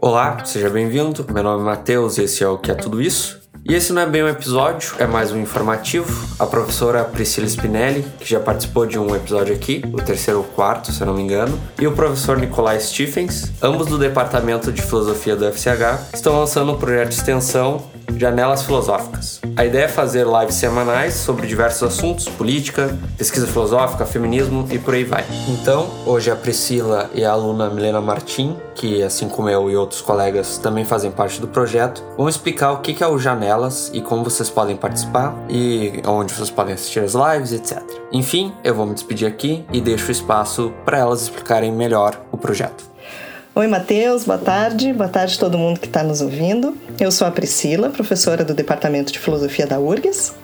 Olá, seja bem-vindo. Meu nome é Matheus esse é o Que é Tudo Isso. E esse não é bem um episódio, é mais um informativo. A professora Priscila Spinelli, que já participou de um episódio aqui, o terceiro ou quarto, se eu não me engano, e o professor Nicolai Stephens, ambos do Departamento de Filosofia do FCH, estão lançando um projeto de extensão Janelas Filosóficas. A ideia é fazer lives semanais sobre diversos assuntos, política, pesquisa filosófica, feminismo e por aí vai. Então, hoje a Priscila e a aluna Milena Martim, que assim como eu e outros colegas também fazem parte do projeto, vão explicar o que é o Janelas e como vocês podem participar e onde vocês podem assistir as lives, etc. Enfim, eu vou me despedir aqui e deixo espaço para elas explicarem melhor o projeto. Oi, Matheus, boa tarde. Boa tarde a todo mundo que está nos ouvindo. Eu sou a Priscila, professora do Departamento de Filosofia da URGS.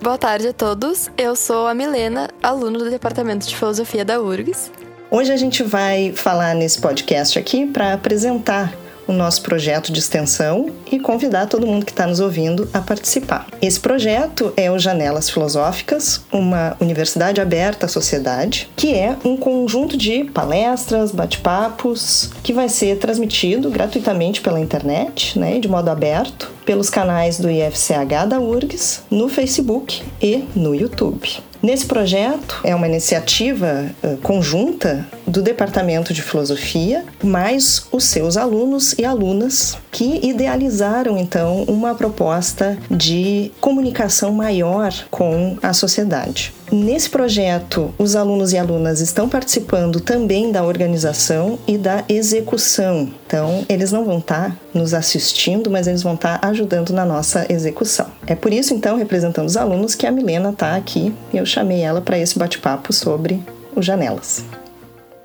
Boa tarde a todos. Eu sou a Milena, aluna do Departamento de Filosofia da URGS. Hoje a gente vai falar nesse podcast aqui para apresentar o nosso projeto de extensão e convidar todo mundo que está nos ouvindo a participar. Esse projeto é o Janelas Filosóficas, uma universidade aberta à sociedade, que é um conjunto de palestras, bate-papos, que vai ser transmitido gratuitamente pela internet, né, de modo aberto, pelos canais do IFCH da URGS, no Facebook e no YouTube. Nesse projeto, é uma iniciativa uh, conjunta do Departamento de Filosofia, mais os seus alunos e alunas que idealizaram então uma proposta de comunicação maior com a sociedade. Nesse projeto, os alunos e alunas estão participando também da organização e da execução. Então, eles não vão estar nos assistindo, mas eles vão estar ajudando na nossa execução. É por isso, então, representando os alunos, que a Milena está aqui e eu chamei ela para esse bate-papo sobre o Janelas.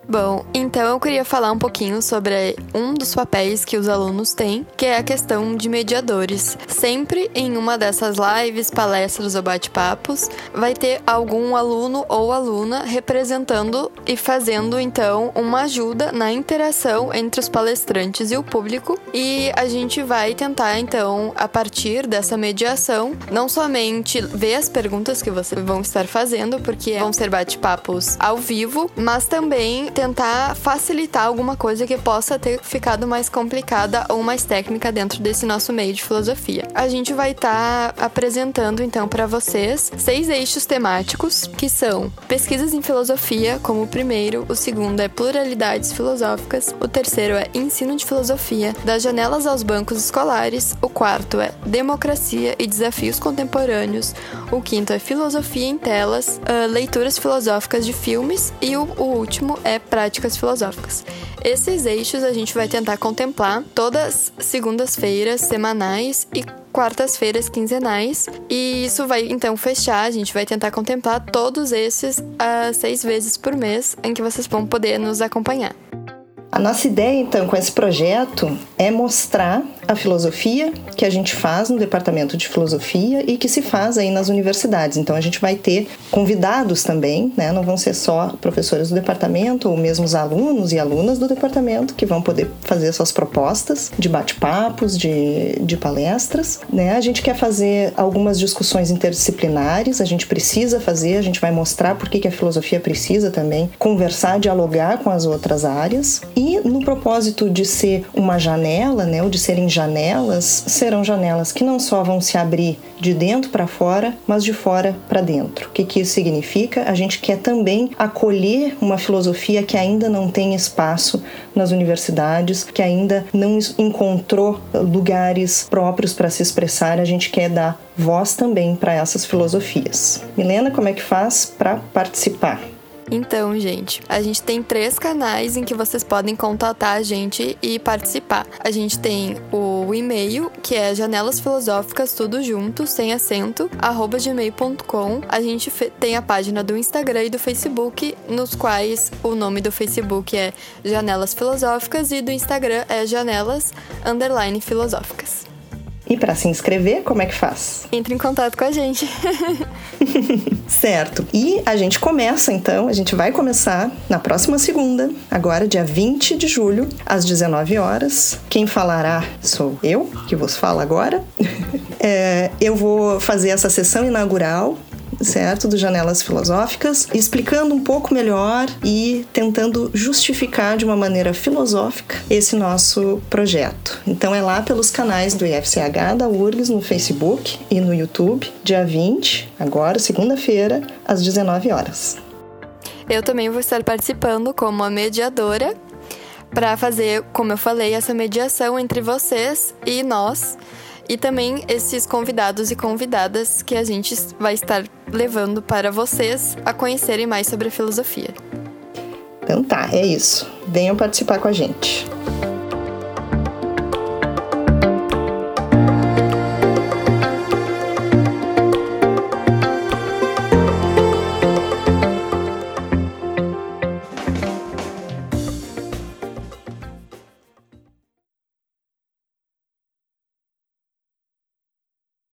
Bom, então eu queria falar um pouquinho sobre um dos papéis que os alunos têm, que é a questão de mediadores. Sempre em uma dessas lives, palestras ou bate-papos, vai ter algum aluno ou aluna representando e fazendo então uma ajuda na interação entre os palestrantes e o público. E a gente vai tentar então, a partir dessa mediação, não somente ver as perguntas que vocês vão estar fazendo, porque vão ser bate-papos ao vivo, mas também tentar facilitar alguma coisa que possa ter ficado mais complicada ou mais técnica dentro desse nosso meio de filosofia. A gente vai estar tá apresentando então para vocês seis eixos temáticos que são pesquisas em filosofia como o primeiro, o segundo é pluralidades filosóficas, o terceiro é ensino de filosofia, das janelas aos bancos escolares, o quarto é democracia e desafios contemporâneos, o quinto é filosofia em telas, uh, leituras filosóficas de filmes e o, o último é práticas filosóficas. Esses eixos a gente vai tentar contemplar todas segundas-feiras semanais e quartas-feiras quinzenais. E isso vai então fechar. A gente vai tentar contemplar todos esses uh, seis vezes por mês em que vocês vão poder nos acompanhar. A nossa ideia, então, com esse projeto é mostrar a filosofia que a gente faz no departamento de filosofia e que se faz aí nas universidades. Então, a gente vai ter convidados também, né? Não vão ser só professores do departamento ou mesmo os alunos e alunas do departamento que vão poder fazer suas propostas de bate-papos, de, de palestras, né? A gente quer fazer algumas discussões interdisciplinares, a gente precisa fazer, a gente vai mostrar por que, que a filosofia precisa também conversar, dialogar com as outras áreas. E no propósito de ser uma janela, né, ou de serem janelas, serão janelas que não só vão se abrir de dentro para fora, mas de fora para dentro. O que, que isso significa? A gente quer também acolher uma filosofia que ainda não tem espaço nas universidades, que ainda não encontrou lugares próprios para se expressar. A gente quer dar voz também para essas filosofias. Milena, como é que faz para participar? Então, gente, a gente tem três canais em que vocês podem contatar a gente e participar. A gente tem o e-mail, que é janelas filosóficas tudo junto, sem acento, arroba gmail.com. A gente tem a página do Instagram e do Facebook, nos quais o nome do Facebook é Janelas Filosóficas e do Instagram é Janelas Underline Filosóficas. E para se inscrever, como é que faz? Entre em contato com a gente. certo. E a gente começa então, a gente vai começar na próxima segunda, agora dia 20 de julho, às 19 horas. Quem falará sou eu, que vos falo agora. é, eu vou fazer essa sessão inaugural certo? Do Janelas Filosóficas, explicando um pouco melhor e tentando justificar de uma maneira filosófica esse nosso projeto. Então é lá pelos canais do IFCH da URGS no Facebook e no YouTube, dia 20, agora, segunda-feira, às 19 horas. Eu também vou estar participando como a mediadora para fazer, como eu falei, essa mediação entre vocês e nós e também esses convidados e convidadas que a gente vai estar levando para vocês a conhecerem mais sobre a filosofia. Então tá, é isso. Venham participar com a gente.